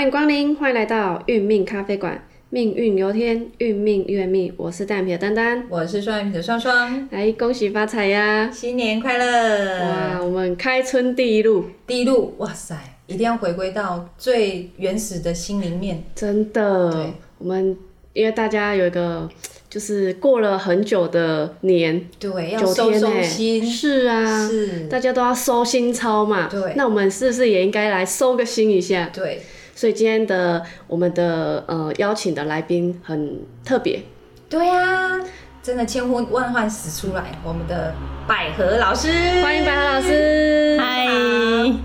欢迎光临，欢迎来到运命咖啡馆。命运由天，运命越命。我是单眼皮的丹丹，我是双眼皮的双双，来恭喜发财呀！新年快乐！哇，我们开春第一路，第一路，哇塞，一定要回归到最原始的心灵面。真的，我们因为大家有一个，就是过了很久的年，对，要九收收心，是啊，是，大家都要收心操嘛。对那我们是不是也应该来收个心一下？对，所以今天的我们的呃邀请的来宾很特别，对呀、真的千呼万唤始出来，我们的百合老师，欢迎百合老师。嗨，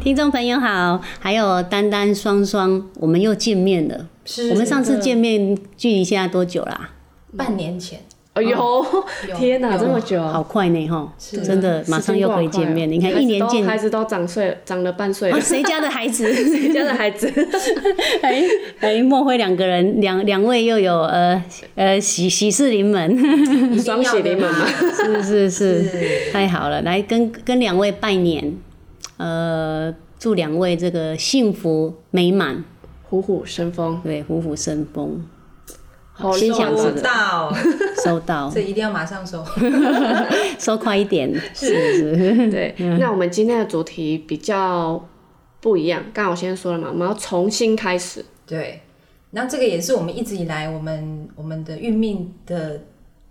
听众朋友好，还有丹丹双双，我们又见面了。是我们上次见面距离现在多久啦？半年前，哎呦，天哪，这么久，好快呢，哈！真的，马上又可以见面。你看，一年见孩子都长岁，长了半岁谁家的孩子？谁家的孩子？哎哎，莫非两个人，两两位又有呃呃喜喜事临门？双喜临门嘛是是是，是太好了！来跟跟两位拜年，呃，祝两位这个幸福美满，虎虎生风，对，虎虎生风。好心想 收到，收 到这，一定要马上收。收快一点，是是。对，那我们今天的主题比较不一样。刚好我先说了嘛，我们要重新开始。对，那这个也是我们一直以来我们我们的运命的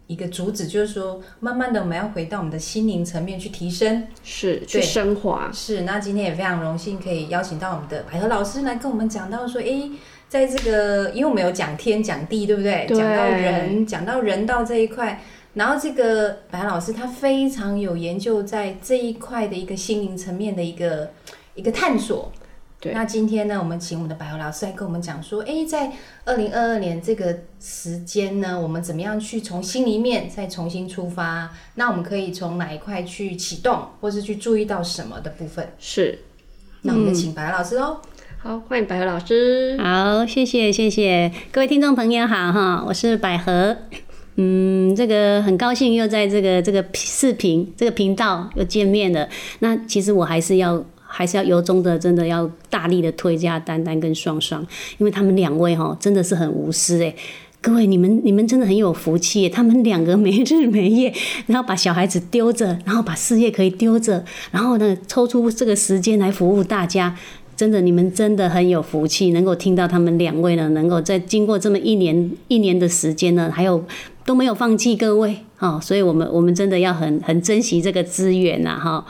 一个主旨，就是说，慢慢的我们要回到我们的心灵层面去提升。是去升华，是，那今天也非常荣幸可以邀请到我们的百合老师来跟我们讲到说，诶，在这个，因为我们有讲天讲地，对不对？讲到人，讲到人道这一块，然后这个百合老师他非常有研究在这一块的一个心灵层面的一个一个探索。对那今天呢，我们请我们的百合老师来跟我们讲说，诶，在二零二二年这个时间呢，我们怎么样去从心里面再重新出发？那我们可以从哪一块去启动，或是去注意到什么的部分？是。那我们就请白老师喽。好，欢迎百合老师。好，谢谢谢谢各位听众朋友好哈，我是百合。嗯，这个很高兴又在这个这个视频这个频道又见面了。那其实我还是要还是要由衷的真的要大力的推荐丹丹跟双双，因为他们两位哈真的是很无私哎。各位，你们你们真的很有福气！他们两个没日没夜，然后把小孩子丢着，然后把事业可以丢着，然后呢抽出这个时间来服务大家。真的，你们真的很有福气，能够听到他们两位呢，能够在经过这么一年一年的时间呢，还有都没有放弃各位，哈、所以我们我们真的要很很珍惜这个资源呐，哈。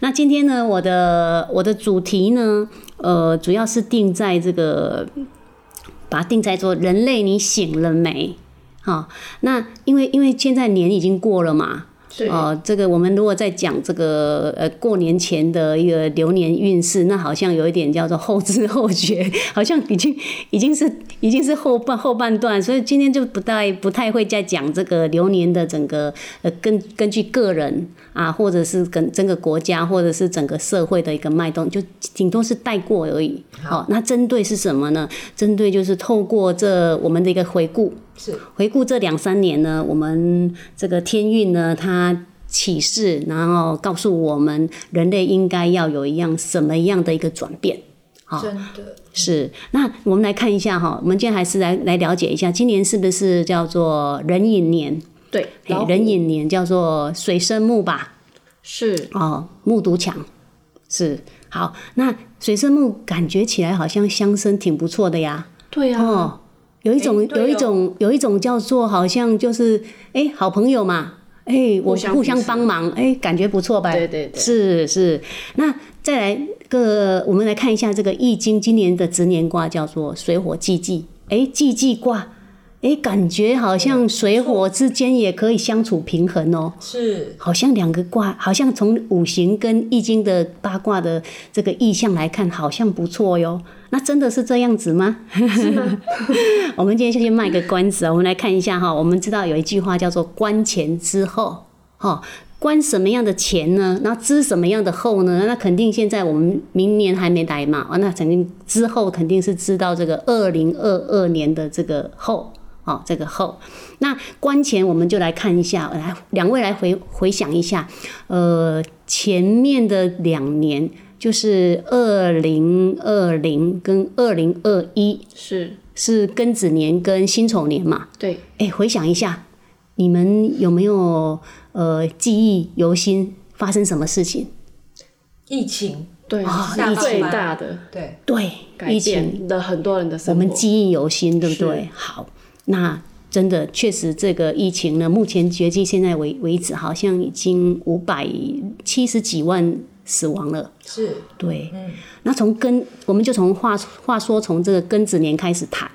那今天呢，我的我的主题呢，呃，主要是定在这个，把它定在做人类，你醒了没？好，那因为因为现在年已经过了嘛，是哦，这个我们如果在讲这个呃过年前的一个流年运势，那好像有一点叫做后知后觉，好像已经已经是已经是后半后半段，所以今天就不太不太会再讲这个流年的整个呃根根据个人啊，或者是跟整个国家或者是整个社会的一个脉动，就顶多是带过而已。好、那针对是什么呢？针对就是透过这我们的一个回顾，是回顾这两三年呢，我们这个天运呢，它启示，然后告诉我们人类应该要有一样什么样的一个转变。好真的是，那我们来看一下哈，我们今天还是来来了解一下，今年是不是叫做壬寅年？对，嘿老虎壬寅年叫做水生木吧？是哦，木独强是好。那水生木感觉起来好像相生挺不错的呀。对啊，哦，有一种、有一种有一种叫做好像就是哎、好朋友嘛，哎、我互相帮忙，哎、感觉不错吧？对对对是是。那再来个，我们来看一下这个易经今年的值年卦叫做水火既济，哎、既济卦。哎，感觉好像水火之间也可以相处平衡哦。是好像两个卦，好像从五行跟易经的八卦的这个意象来看，好像不错哟。那真的是这样子吗？我们今天就先卖个关子啊，我们来看一下哈。我们知道有一句话叫做“观前之后”，哈，观什么样的前呢？然后知什么样的后呢？那肯定现在我们明年还没来嘛，啊，那肯定之后肯定是知道这个二零二二年的这个后。哦，这个后，那关前我们就来看一下，来两位来回回想一下，呃，前面的两年，就是二零二零跟二零二一是，是庚子年跟辛丑年嘛。对，哎，回想一下，你们有没有呃记忆犹新？发生什么事情？疫情，对，啊是最疫情大的对，对，改疫情变了很多人的我生活。我们记忆犹新，对不对？好，那真的确实这个疫情呢，目前截至现在为为止，好像已经五百七十几万死亡了。是，对，那从根，我们就从话话说从这个庚子年开始谈。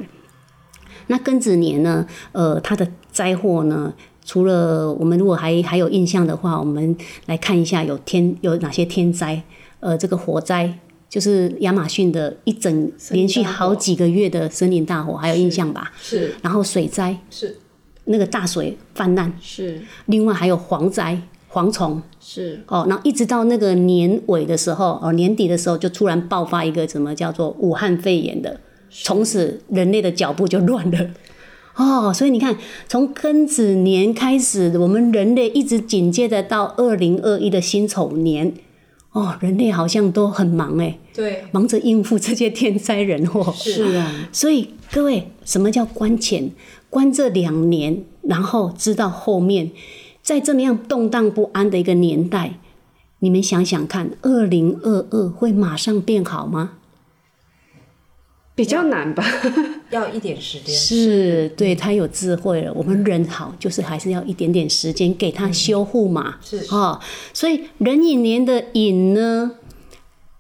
那庚子年呢，呃，它的灾祸呢，除了我们如果还还有印象的话，我们来看一下有天有哪些天灾。呃，这个火灾就是亚马逊的一整连续好几个月的森林大火，还有印象吧？是，然后水灾，是，那个大水泛滥，是另外还有蝗灾、蝗虫。是哦，然后一直到那个年尾的时候，哦，年底的时候就突然爆发一个什么叫做武汉肺炎的，从此人类的脚步就乱了。哦，所以你看，从庚子年开始，我们人类一直紧接着到二零二一的辛丑年，哦，人类好像都很忙哎，对，忙着应付这些天灾人祸。是啊，所以各位，什么叫关前？关这两年，然后知道后面，在这么样动荡不安的一个年代，你们想想看，二零二二会马上变好吗？比较难吧？要一点时间，是，对他有智慧了。我们人好，就是还是要一点点时间给他修护嘛。是哦，所以壬寅年的寅呢，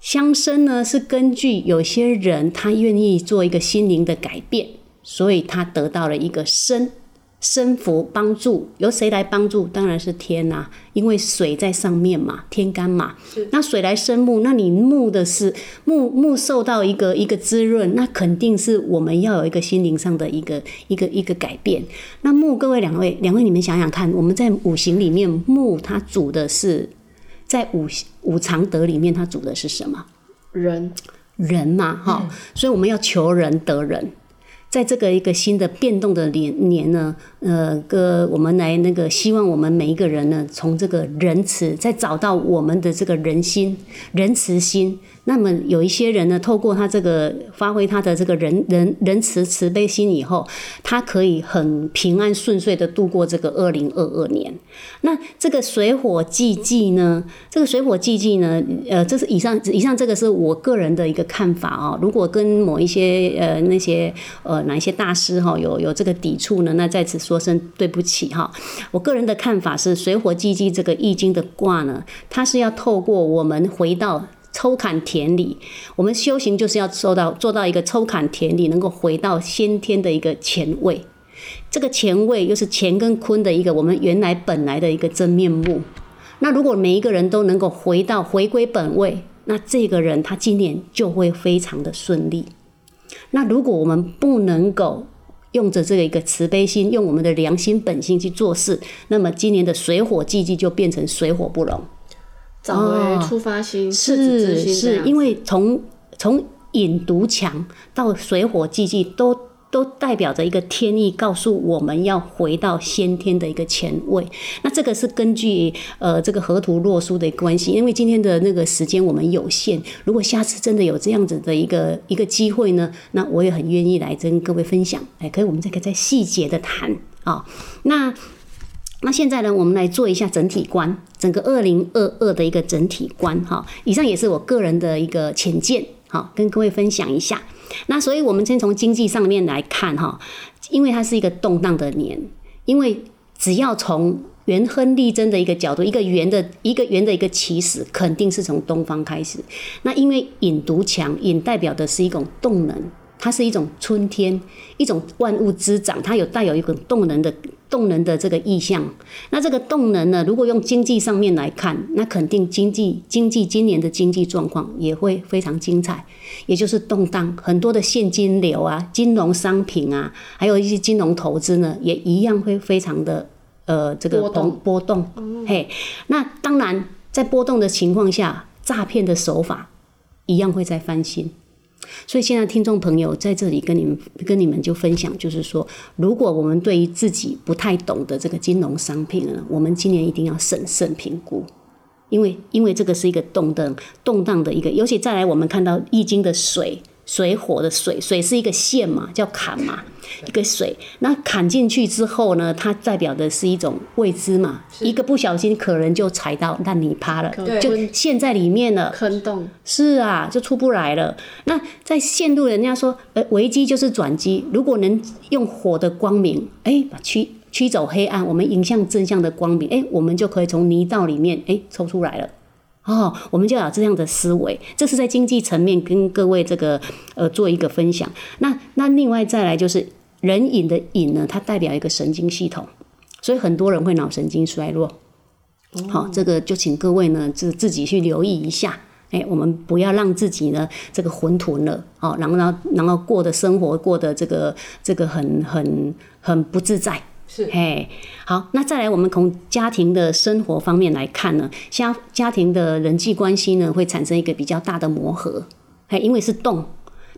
相生呢是根据有些人他愿意做一个心灵的改变，所以他得到了一个生。生福帮助由谁来帮助？当然是天呐、因为水在上面嘛，天干嘛。那水来生木，那你木的是木木受到一个一个滋润，那肯定是我们要有一个心灵上的一个一个一个改变。那木，各位两位两位，你们想想看，我们在五行里面，木它主的是在五五常德里面，它主的是什么？人人嘛，哈、所以我们要求人得人。在这个一个新的变动的年年呢，呃，个我们来那个希望我们每一个人呢，从这个仁慈，再找到我们的这个人心、仁慈心。那么有一些人呢，透过他这个发挥他的这个仁仁仁慈慈悲心以后，他可以很平安顺遂的度过这个二零二二年。那这个水火既济呢？这个水火既济呢？呃，这是以上以上这个是我个人的一个看法哦。如果跟某一些呃那些呃哪一些大师哈、有有这个抵触呢，那在此说声对不起哈、我个人的看法是，水火既济这个易经的卦呢，它是要透过我们回到。抽砍田里，我们修行就是要做到做到一个抽砍田里，能够回到先天的一个前位。这个前位又是乾跟坤的一个我们原来本来的一个真面目。那如果每一个人都能够回到回归本位，那这个人他今年就会非常的顺利。那如果我们不能够用着这个一个慈悲心，用我们的良心本性去做事，那么今年的水火既济就变成水火不容。找回出发心、赤子是之心是，因为从从引毒墙到水火既济，都都代表着一个天意，告诉我们要回到先天的一个前位。那这个是根据呃这个河图洛书的关系，因为今天的那个时间我们有限，如果下次真的有这样子的一个一个机会呢，那我也很愿意来跟各位分享。哎，可以我们这个再细节的谈啊、那。那现在呢，我们来做一下整体观，整个二零二二的一个整体观哈。以上也是我个人的一个浅见，好，跟各位分享一下。那所以我们先从经济上面来看哈，因为它是一个动荡的年，因为只要从元亨利贞的一个角度，一个圆的一个圆的一个起始，肯定是从东方开始。那因为引独强，引代表的是一种动能，它是一种春天，一种万物滋长，它有带有一种动能的动能的这个意象。那这个动能呢，如果用经济上面来看，那肯定经济经济今年的经济状况也会非常精彩，也就是动荡，很多的现金流啊、金融商品啊，还有一些金融投资呢，也一样会非常的呃这个波动波动。嘿，那当然在波动的情况下，诈骗的手法一样会在翻新。所以现在听众朋友在这里跟你们跟你们就分享，就是说，如果我们对于自己不太懂的这个金融商品呢，我们今年一定要审慎评估。因为因为这个是一个动荡动荡的一个，尤其再来我们看到易经的水水火的水，水是一个线嘛，叫坎嘛，一个水，那坎进去之后呢，它代表的是一种未知嘛，一个不小心可能就踩到烂泥趴了，就陷在里面了。坑洞，是啊，就出不来了。那在陷入人家说，呃，危机就是转机。如果能用火的光明，哎，把驱驱走黑暗，我们迎向正向的光明，哎，我们就可以从泥道里面哎抽出来了。哦，我们就要这样的思维，这是在经济层面跟各位这个呃做一个分享。那那另外再来就是人引的引呢，它代表一个神经系统，所以很多人会脑神经衰弱。好、这个就请各位呢自自己去留意一下。哎，我们不要让自己呢这个混沌了哦，然后然后然后过的生活过得这个这个很很很不自在。是嘿，好，那再来，我们从家庭的生活方面来看呢，像家庭的人际关系呢，会产生一个比较大的磨合，嘿，因为是动，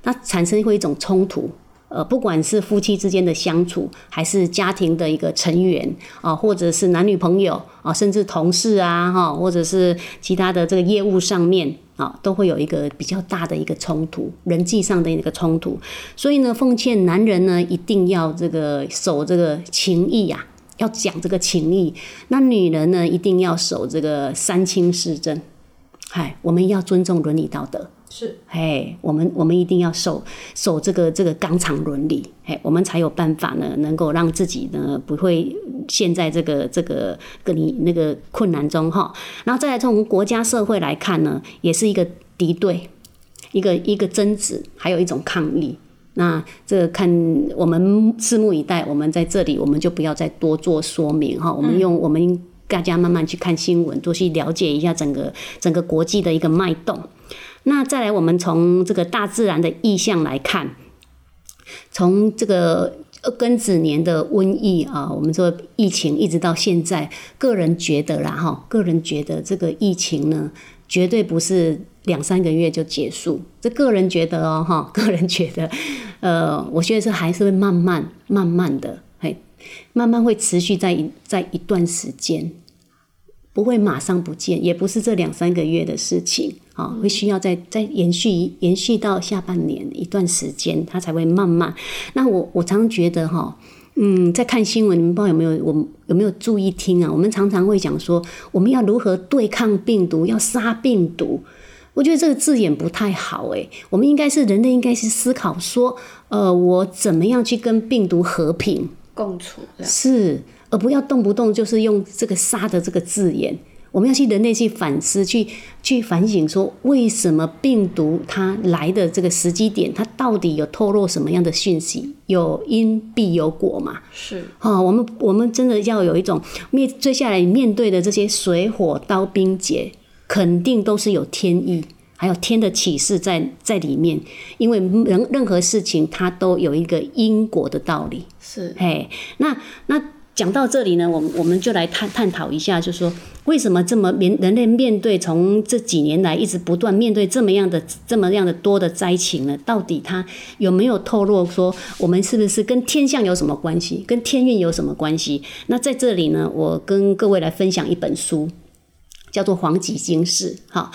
那产生会一种冲突。呃，不管是夫妻之间的相处，还是家庭的一个成员啊，或者是男女朋友啊，甚至同事啊，哈，或者是其他的这个业务上面啊，都会有一个比较大的一个冲突，人际上的一个冲突。所以呢，奉劝男人呢，一定要这个守这个情义呀、要讲这个情义。那女人呢，一定要守这个三清四正。嗨，我们要尊重伦理道德。是嘿，我们我们一定要守守这个这个纲常伦理，嘿，我们才有办法呢，能够让自己呢不会陷在这个这个跟你那个困难中哈。然后再来从国家社会来看呢，也是一个敌对，一个一个争执，还有一种抗议。那这个看我们拭目以待，我们在这里我们就不要再多做说明哈，我们用我们大家慢慢去看新闻，多去了解一下整个整个国际的一个脉动。那再来，我们从这个大自然的意象来看，从这个庚子年的瘟疫啊，我们说疫情一直到现在，个人觉得啦哈，个人觉得这个疫情呢，绝对不是两三个月就结束。这个人觉得哦哈，个人觉得，呃，我觉得是还是会慢慢慢慢的，嘿，慢慢会持续在一在一段时间。不会马上不见，也不是这两三个月的事情啊，会需要再再延续延续到下半年一段时间，它才会慢慢。那我我常常觉得哈，嗯，在看新闻，你们不知道有没有我有没有注意听啊？我们常常会讲说，我们要如何对抗病毒，要杀病毒。我觉得这个字眼不太好诶，我们应该是人类应该是思考说，呃，我怎么样去跟病毒和平？共处。是，而不要动不动就是用这个“杀”的这个字眼。我们要去人类去反思，去去反省，说为什么病毒它来的这个时机点，它到底有透露什么样的讯息？有因必有果嘛？是啊、我们我们真的要有一种面接下来面对的这些水火刀兵劫，肯定都是有天意，还有天的启示在在里面。因为任任何事情它都有一个因果的道理。是，嘿，那那讲到这里呢，我们我们就来探探讨一下，就是说为什么这么面人类面对从这几年来一直不断面对这么样的这么样的多的灾情呢？到底它有没有透露说我们是不是跟天象有什么关系，跟天运有什么关系？那在这里呢，我跟各位来分享一本书，叫做《黄极经世》哈。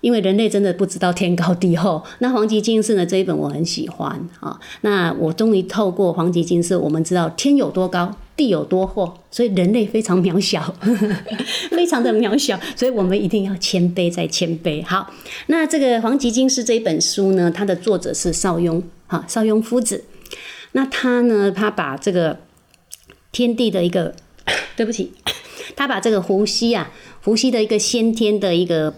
因为人类真的不知道天高地厚，那《黄极经是》呢这一本我很喜欢啊。那我终于透过《黄极经是》，我们知道天有多高，地有多厚，所以人类非常渺小，非常的渺小，所以我们一定要谦卑再谦卑。好，那这个《黄极经是》这一本书呢，它的作者是邵雍，哈，邵雍夫子。那他呢，他把这个天地的一个，对不起，他把这个伏羲啊，伏羲的一个先天的一个。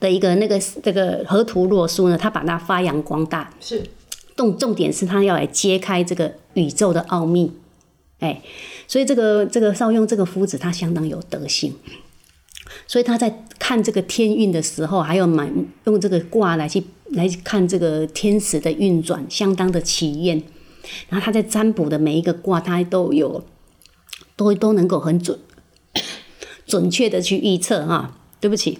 的一个那个这个河图洛书呢，他把它发扬光大。是重重点是他要来揭开这个宇宙的奥秘，哎，所以这个这个邵雍这个夫子他相当有德性，所以他在看这个天运的时候，还有买用这个卦来去来看这个天时的运转，相当的奇艳。然后他在占卜的每一个卦，他都有都都能够很准准确的去预测哈。对不起。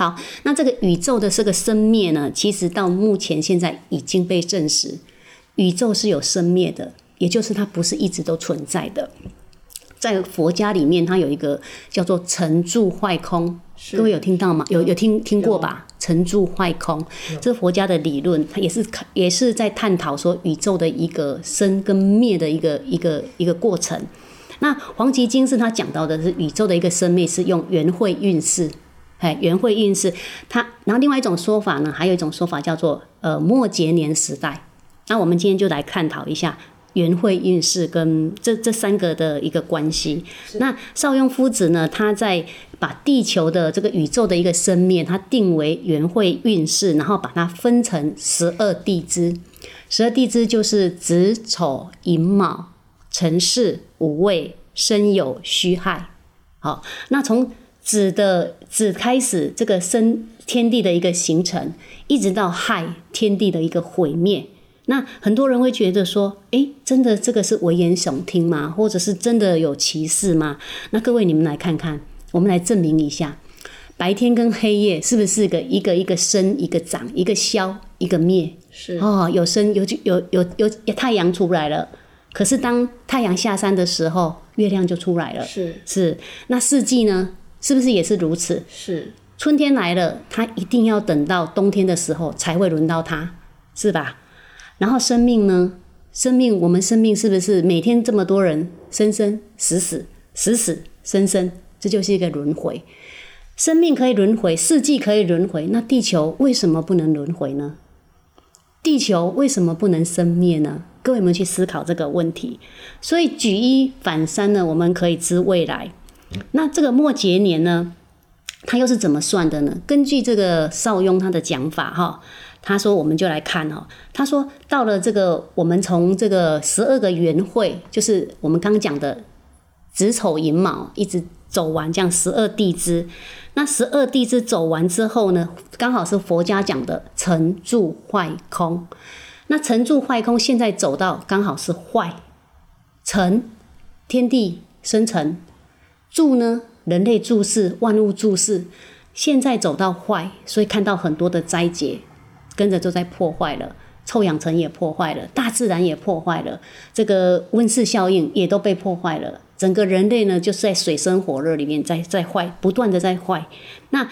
好，那这个宇宙的这个生灭呢，其实到目前现在已经被证实，宇宙是有生灭的，也就是它不是一直都存在的。在佛家里面，它有一个叫做成住坏空各位有听到吗？有有听听过吧？成住坏空，这是佛家的理论，它也是也是在探讨说宇宙的一个生跟灭的一个一个一个过程。那黄极经是他讲到的是宇宙的一个生灭是用元会运势，哎，元会运势。它然后另外一种说法呢，还有一种说法叫做呃末节年时代。那我们今天就来探讨一下。元会运势跟这这三个的一个关系。那邵雍夫子呢，他在把地球的这个宇宙的一个生命，他定为元会运势，然后把它分成十二地支。十二地支就是子丑寅卯辰巳午未申酉戌亥。好，那从子的子开始，这个生天地的一个形成，一直到亥天地的一个毁灭。那很多人会觉得说，诶，真的这个是危言耸听吗？或者是真的有歧视吗？那各位你们来看看，我们来证明一下，白天跟黑夜是不是个一个一个生一个长一个消一个灭？是哦，有生有有有有太阳出来了，可是当太阳下山的时候，月亮就出来了。是是，那四季呢，是不是也是如此？是春天来了，它一定要等到冬天的时候才会轮到它，是吧？然后生命呢？生命，我们生命是不是每天这么多人生生死死死死生生？这就是一个轮回。生命可以轮回，四季可以轮回，那地球为什么不能轮回呢？地球为什么不能生灭呢？各位们去思考这个问题。所以举一反三呢，我们可以知未来。那这个末节年呢，它又是怎么算的呢？根据这个邵雍他的讲法，哈。他说：“我们就来看哦。他说到了这个，我们从这个十二个元会，就是我们刚讲的子丑寅卯，一直走完这样十二地支。那十二地支走完之后呢，刚好是佛家讲的成住坏空。那成住坏空，现在走到刚好是坏成天地生成，住呢人类注视万物注视，现在走到坏，所以看到很多的灾劫。”跟着就在破坏了，臭氧层也破坏了，大自然也破坏了，这个温室效应也都被破坏了。整个人类呢，就是在水深火热里面在在坏，不断的在坏。那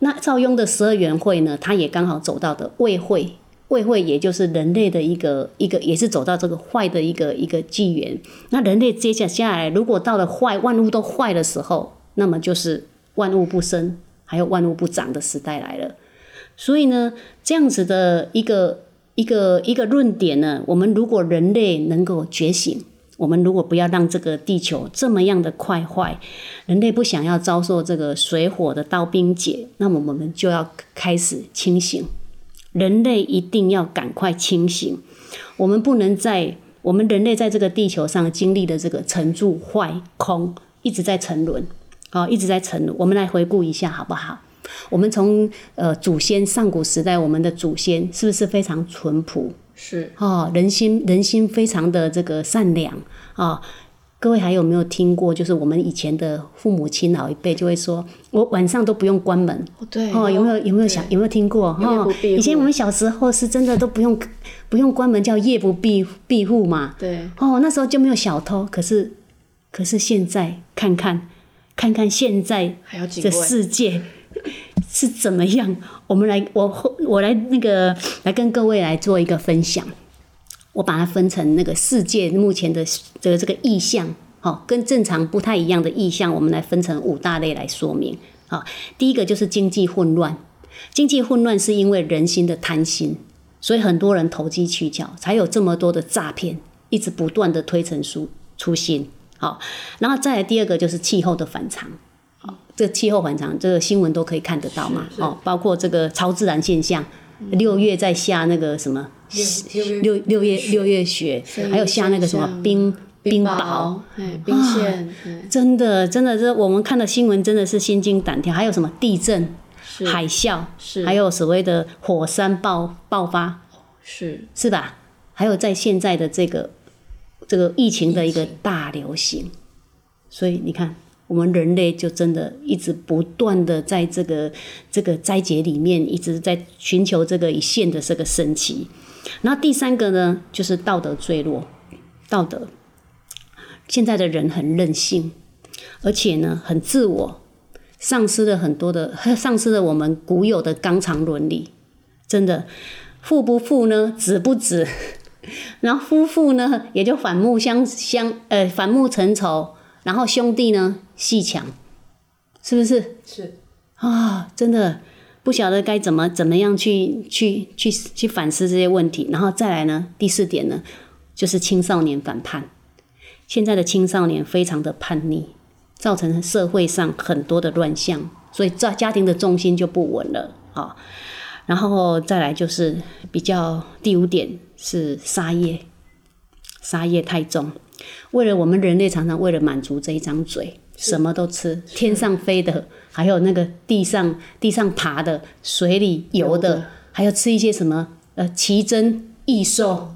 那赵雍的十二元会呢，他也刚好走到的未会，未会也就是人类的一个一个，也是走到这个坏的一个一个纪元。那人类接下下来，如果到了坏，万物都坏的时候，那么就是万物不生，还有万物不长的时代来了。所以呢，这样子的一个一个一个论点呢，我们如果人类能够觉醒，我们如果不要让这个地球这么样的快坏，人类不想要遭受这个水火的刀兵劫，那么我们就要开始清醒。人类一定要赶快清醒，我们不能在我们人类在这个地球上经历的这个沉住坏空，一直在沉沦，啊，一直在沉沦。我们来回顾一下，好不好？我们从呃祖先上古时代，我们的祖先是不是非常淳朴？是哦，人心人心非常的这个善良啊。各位还有没有听过？就是我们以前的父母亲老一辈就会说，我晚上都不用关门。对哦，有没有有没有想有没有听过？哈，以前我们小时候是真的都不用不用关门，叫夜不闭闭户嘛。对哦，那时候就没有小偷。可是可是现在看看看看现在的世界。是怎么样？我们来，我我来那个来跟各位来做一个分享。我把它分成那个世界目前的这个这个意象，好，跟正常不太一样的意象，我们来分成五大类来说明。好，第一个就是经济混乱，经济混乱是因为人心的贪心，所以很多人投机取巧，才有这么多的诈骗，一直不断的推陈出出新。好，然后再来第二个就是气候的反常。这气候反常，这个新闻都可以看得到嘛？哦，包括这个超自然现象，六月在下那个什么六六月六月雪，还有下那个什么冰冰雹，哎，冰线，真的真的，这我们看的新闻真的是心惊胆跳。还有什么地震、海啸，还有所谓的火山爆爆发，是。是吧？还有在现在的这个这个疫情的一个大流行，所以你看。我们人类就真的一直不断的在这个这个灾劫里面，一直在寻求这个一线的这个升级。然后第三个呢，就是道德坠落。道德，现在的人很任性，而且呢很自我，丧失了很多的，丧失了我们古有的纲常伦理。真的，父不父呢，子不子，然后夫妇呢也就反目相相，呃，反目成仇，然后兄弟呢戏强，是不是？是啊，真的不晓得该怎么怎么样去去去去反思这些问题，然后再来呢，第四点呢，就是青少年反叛。现在的青少年非常的叛逆，造成社会上很多的乱象，所以在家庭的重心就不稳了啊。然后再来就是比较第五点是杀业，杀业太重。为了我们人类常常为了满足这一张嘴，什么都吃，天上飞的，还有那个地上地上爬的，水里游的，还有吃一些什么呃奇珍异兽，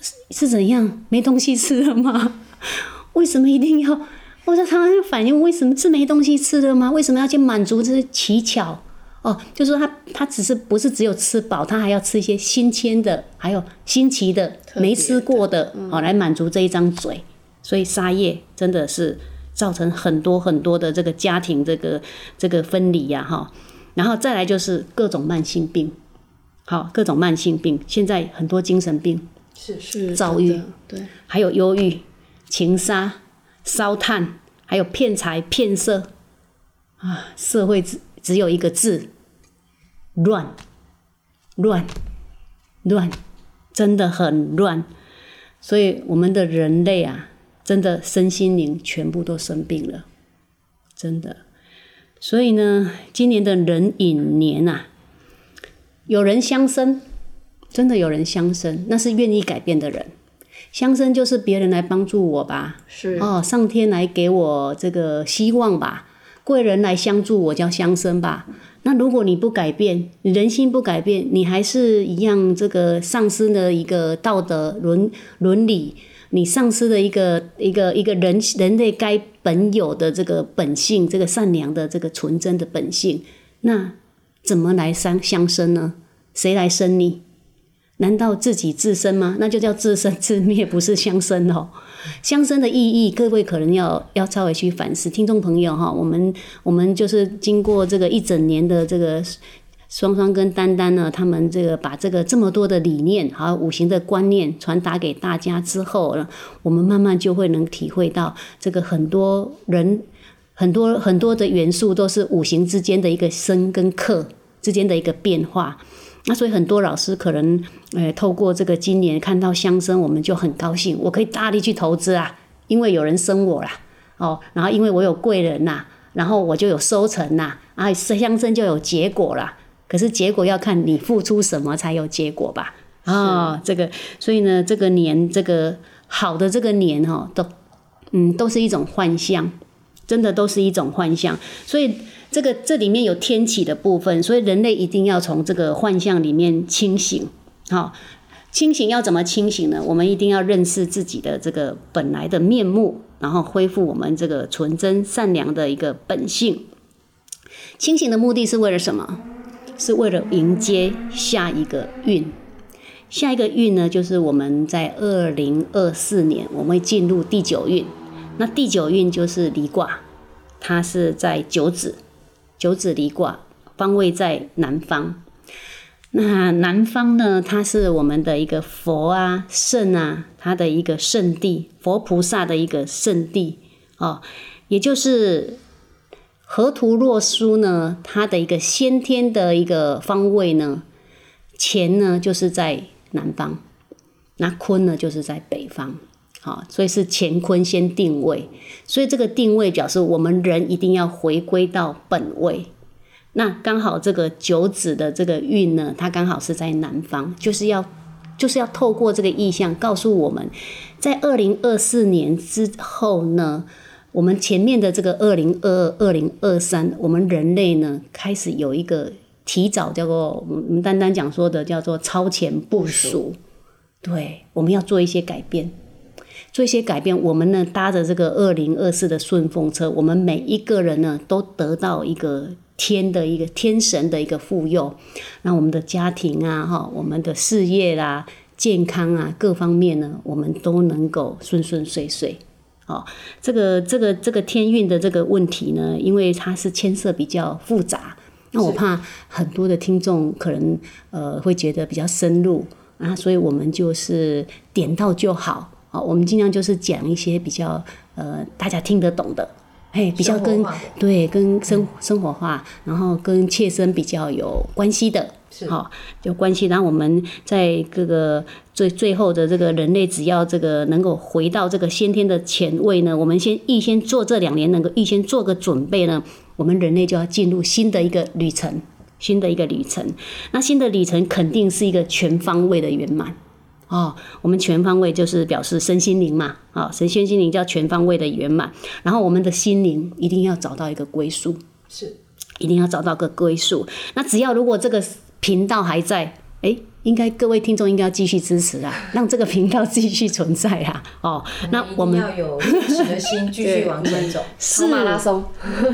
是是怎样？没东西吃了吗？为什么一定要？我说他们反应为什么是没东西吃的吗？为什么要去满足这些奇巧？哦，就说他他只是不是只有吃饱，他还要吃一些新鲜的，还有新奇的、没吃过的，哦，来满足这一张嘴。所以沙叶真的是造成很多很多的这个家庭这个这个分离呀，哈。然后再来就是各种慢性病，好，各种慢性病，现在很多精神病是是躁郁，对，还有忧郁、情杀、烧炭，还有骗财骗色啊，社会只只有一个字。乱，乱，乱，真的很乱。所以我们的人类啊，真的身心灵全部都生病了，真的。所以呢，今年的壬寅年啊，有人相生，真的有人相生，那是愿意改变的人。相生就是别人来帮助我吧，是哦，上天来给我这个希望吧，贵人来相助我叫相生吧。那如果你不改变，人心不改变，你还是一样这个丧失了一个道德伦伦理，你丧失了一个一个一个人人类该本有的这个本性，这个善良的这个纯真的本性，那怎么来相相生呢？谁来生你？难道自己自生吗？那就叫自生自灭，不是相生哦。相生的意义，各位可能要要稍微去反思。听众朋友哈，我们我们就是经过这个一整年的这个双双跟丹丹呢，他们这个把这个这么多的理念还有五行的观念传达给大家之后呢，我们慢慢就会能体会到这个很多人很多很多的元素都是五行之间的一个生跟克之间的一个变化。那所以很多老师可能，呃，透过这个今年看到相生，我们就很高兴，我可以大力去投资啊，因为有人生我啦，哦，然后因为我有贵人呐，然后我就有收成呐，啊，相生就有结果啦。可是结果要看你付出什么才有结果吧？啊，这个，所以呢，这个年，这个好的这个年哈，都，嗯，都是一种幻象，真的都是一种幻象，所以。这个这里面有天启的部分，所以人类一定要从这个幻象里面清醒。好，清醒要怎么清醒呢？我们一定要认识自己的这个本来的面目，然后恢复我们这个纯真善良的一个本性。清醒的目的是为了什么？是为了迎接下一个运。下一个运呢，就是我们在二零二四年我们会进入第九运。那第九运就是离卦，它是在九子。九子离卦，方位在南方。那南方呢？它是我们的一个佛啊、圣啊，它的一个圣地，佛菩萨的一个圣地哦。也就是河图洛书呢，它的一个先天的一个方位呢，乾呢就是在南方，那坤呢就是在北方。好，所以是乾坤先定位，所以这个定位表示我们人一定要回归到本位。那刚好这个九子的这个运呢，它刚好是在南方，就是要就是要透过这个意象告诉我们，在二零二四年之后呢，我们前面的这个二零二二、二零二三，我们人类呢开始有一个提早叫做我们单单讲说的叫做超前部署，对，我们要做一些改变。做一些改变，我们呢搭着这个二零二四的顺风车，我们每一个人呢都得到一个天的一个天神的一个护佑，那我们的家庭啊，哈，我们的事业啦、健康啊各方面呢，我们都能够顺顺遂遂，哦，这个这个这个天运的这个问题呢，因为它是牵涉比较复杂，那我怕很多的听众可能呃会觉得比较深入啊，所以我们就是点到就好。啊，我们尽量就是讲一些比较呃大家听得懂的，哎，比较跟对跟生生活化，然后跟切身比较有关系的。是好、有关系。然后我们在这个最最后的这个人类，只要这个能够回到这个先天的前位呢，我们先预先做这两年能够预先做个准备呢，我们人类就要进入新的一个旅程，新的一个旅程。那新的旅程肯定是一个全方位的圆满。哦，我们全方位就是表示身心灵嘛，啊、神仙心灵叫全方位的圆满。然后我们的心灵一定要找到一个归宿，是一定要找到个归宿。那只要如果这个频道还在，哎，应该各位听众应该要继续支持啊，让这个频道继续存在啊。哦，那我们要有坚持的心，继续往前走。是马拉松，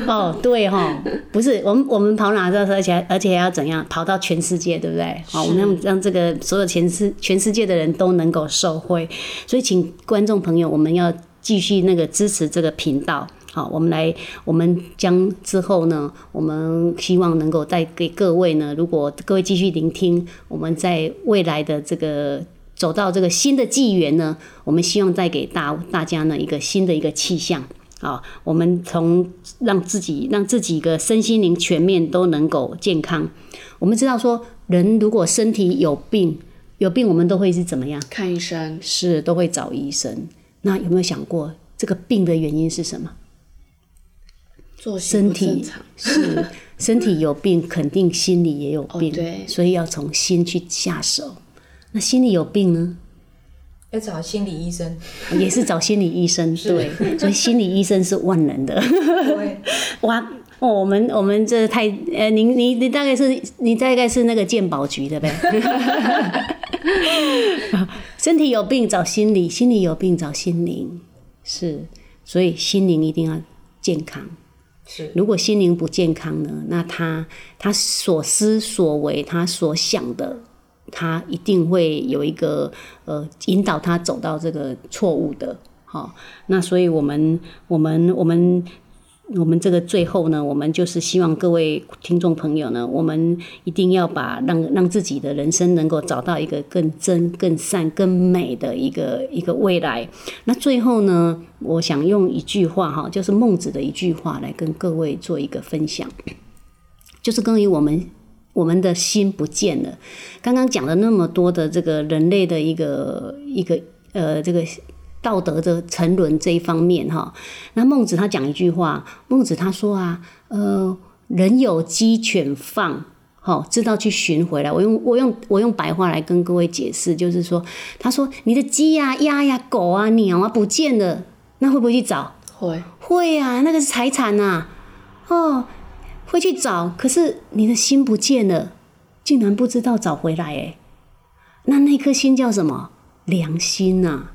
哦，对哈、不是我们我们跑哪这而且而且还要怎样跑到全世界，对不对？好、我们让让这个所有全世全世界的人都能够受惠，所以请观众朋友，我们要继续那个支持这个频道。好，我们来，我们将之后呢，我们希望能够带给各位呢，如果各位继续聆听，我们在未来的这个走到这个新的纪元呢，我们希望带给大大家呢一个新的一个气象。啊，我们从让自己让自己的身心灵全面都能够健康。我们知道说，人如果身体有病，有病我们都会是怎么样？看医生，是都会找医生。那有没有想过这个病的原因是什么？作息身体是身体有病，肯定心里也有病，对所以要从心去下手。那心里有病呢？要找心理医生，也是找心理医生，对，所以心理医生是万能的。对，哇，哦，我们我们这太呃，您您您大概是你大概是那个鉴宝局的呗？身体有病找心理，心理有病找心灵，是，所以心灵一定要健康。是如果心灵不健康呢，那他他所思所为，他所想的，他一定会有一个呃引导他走到这个错误的。好、那所以我们我们我们我们这个最后呢，我们就是希望各位听众朋友呢，我们一定要把让让自己的人生能够找到一个更真、更善、更美的一个一个未来。那最后呢，我想用一句话哈，就是孟子的一句话来跟各位做一个分享，就是关于我们我们的心不见了。刚刚讲了那么多的这个人类的一个一个呃这个道德的沉沦这一方面哈，那孟子他讲一句话，孟子他说啊，呃，人有鸡犬放。好，知道去寻回来。我用我用我用白话来跟各位解释，就是说，他说你的鸡呀、鸭呀、狗啊、鸟啊不见了，那会不会去找？会会啊，那个是财产呐、哦，会去找，可是你的心不见了，竟然不知道找回来哎，那那颗心叫什么？良心呐、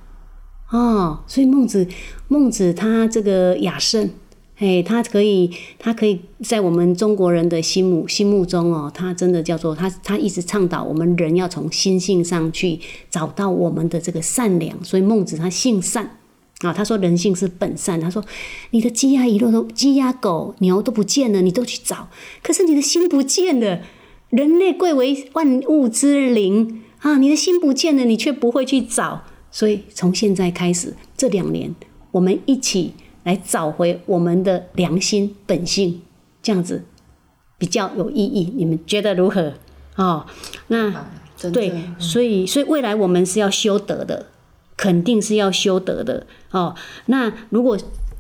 哦，所以孟子孟子他这个雅圣，嘿，他可以他可以在我们中国人的心目心目中哦，他真的叫做他他一直倡导我们人要从心性上去找到我们的这个善良，所以孟子他性善。啊，他说人性是本善。他说你的鸡鸭鱼肉都鸡鸭狗牛都不见了，你都去找，可是你的心不见了。人类贵为万物之灵啊，你的心不见了，你却不会去找。所以从现在开始，这两年我们一起来找回我们的良心本性，这样子比较有意义。你们觉得如何？哦，那对，所以所以未来我们是要修德的，肯定是要修德的哦。那如果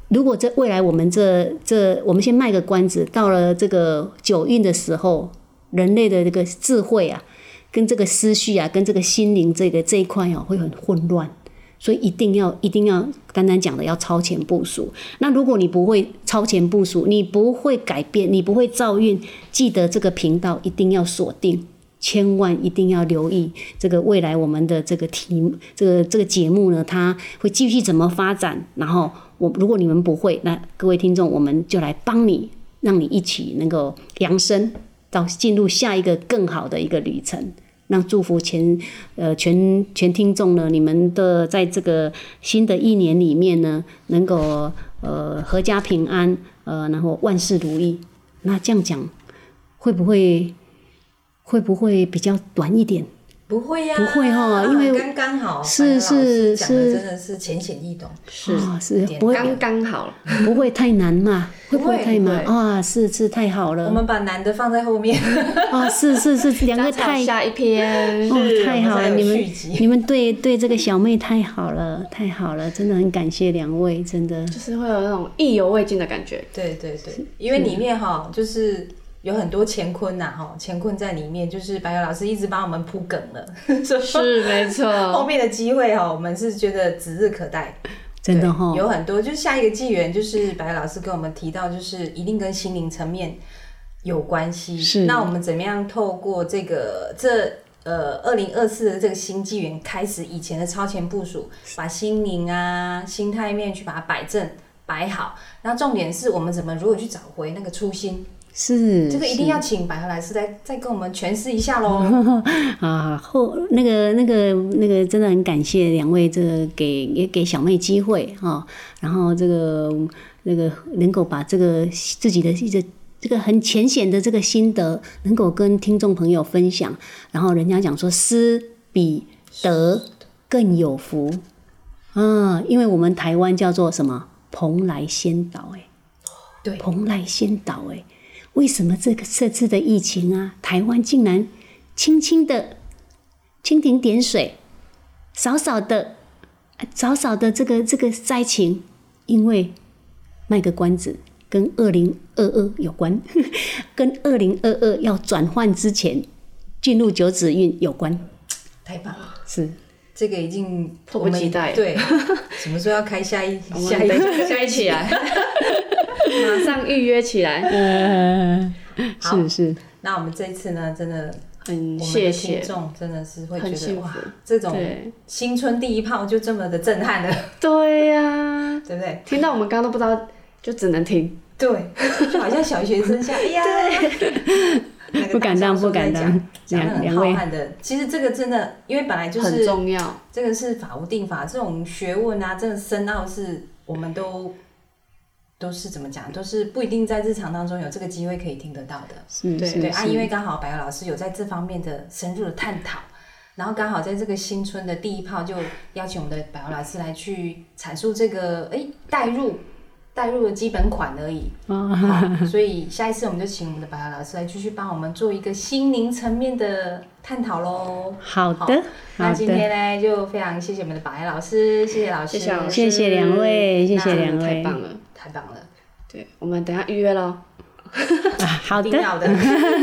如果这未来我们这这，我们先卖个关子，到了这个九运的时候，人类的这个智慧啊，跟这个思绪啊，跟这个心灵这个这一块哦，会很混乱。所以一定要一定要刚刚讲的要超前部署。那如果你不会超前部署，你不会改变，你不会造运，记得这个频道一定要锁定。千万一定要留意这个未来我们的这个题目，这个这个节目呢，它会继续怎么发展？然后我如果你们不会，那各位听众，我们就来帮你，让你一起能够扬升到进入下一个更好的一个旅程。那祝福全呃全全听众呢，你们的在这个新的一年里面呢，能够呃阖家平安，呃然后万事如意。那这样讲会不会会不会比较短一点？不会呀、不会哈因为刚刚好，是是是真的是浅显易懂，是啊，是不会刚刚好了。不会太难嘛？会不会太难啊？是是太好了我了们把男的放在后面，啊！是是是，两个太下一篇，哦是，太好了！你们你们对对这个小妹太好了，太好了，真的很感谢两位，真的就是会有那种意犹未尽的感觉。对对对，因为里面哈就是有很多乾坤呐哈，乾坤在里面，就是白友老师一直帮我们铺梗了，是没错后，面的机会哈，我们是觉得指日可待。真的哈。有很多，就是下一个纪元，就是白老师跟我们提到，就是一定跟心灵层面有关系。是那我们怎么样透过这个这呃二零二四的这个新纪元开始以前的超前部署，把心灵啊、心态面去把它摆正、摆好。那重点是我们怎么如何去找回那个初心？是这个一定要请百合老师再再跟我们诠释一下喽。啊，后那个那个那个真的很感谢两位，这个给也给小妹机会哈、然后这个那个能够把这个自己的一个这个很浅显的这个心得，能够跟听众朋友分享，然后人家讲说思比得更有福。啊，因为我们台湾叫做什么？蓬莱仙岛哎、对。蓬莱仙岛哎、为什么这个这次的疫情啊，台湾竟然轻轻的蜻蜓点水，少少的少少的这个这个灾情，因为卖个关子，跟二零二二有关，跟二零二二要转换之前进入九子运有关，太棒了，是。这个已经迫不及待。对，什么时候要开下一 我下一下一起来，马上预约起来。嗯，好。是是，那我们这一次呢，真的很谢听谢，众真的是会觉得哇，这种新春第一炮就这么的震撼了，对呀、对不对？听到我们刚刚都不知道，就只能听。对，就好像小学生像，哎呀，不敢当不敢在当。讲很浩两两位。瀚的。其实这个真的，因为本来就很是重要，这个是法无定法，这种学问啊，真的深奥是我们都都是怎么讲，都是不一定在日常当中有这个机会可以听得到的。对对啊，因为刚好白鹅老师有在这方面的深入的探讨，然后刚好在这个新春的第一炮就邀请我们的白鹅老师来去阐述这个哎代入代入的基本款而已。所以下一次我们就请我们的白鹅老师来继续帮我们做一个心灵层面的探讨喽。好的好那今天，呢，就非常谢谢我们的白鹅老师，谢谢老师，谢谢老师谢谢两位，谢谢两位，太棒了。太棒了，对，我们等下预约喽。啊好的，一定要的。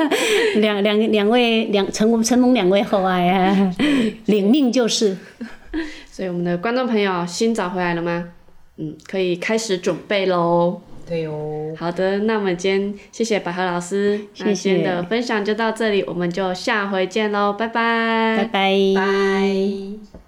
两两两位两承承蒙两位厚爱啊，领命就是。所以我们的观众朋友心找回来了吗？嗯，可以开始准备喽。对哦，好的，那我们今天谢谢百合老师，那谢谢今天的分享就到这里，我们就下回见喽，拜拜，拜拜。拜。